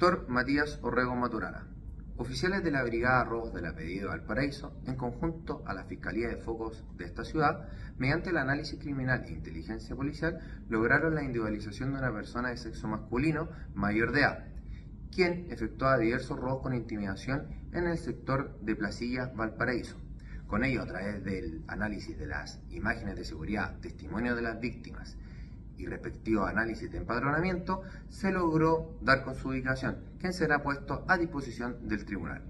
Sector Matías Orrego Maturana. Oficiales de la Brigada Robos de la Pedida Valparaíso, en conjunto a la Fiscalía de Focos de esta ciudad, mediante el análisis criminal e inteligencia policial, lograron la individualización de una persona de sexo masculino mayor de edad, quien efectuaba diversos robos con intimidación en el sector de Placilla Valparaíso. Con ello, a través del análisis de las imágenes de seguridad, testimonios de las víctimas y respectivo análisis de empadronamiento, se logró dar con su ubicación, quien será puesto a disposición del tribunal.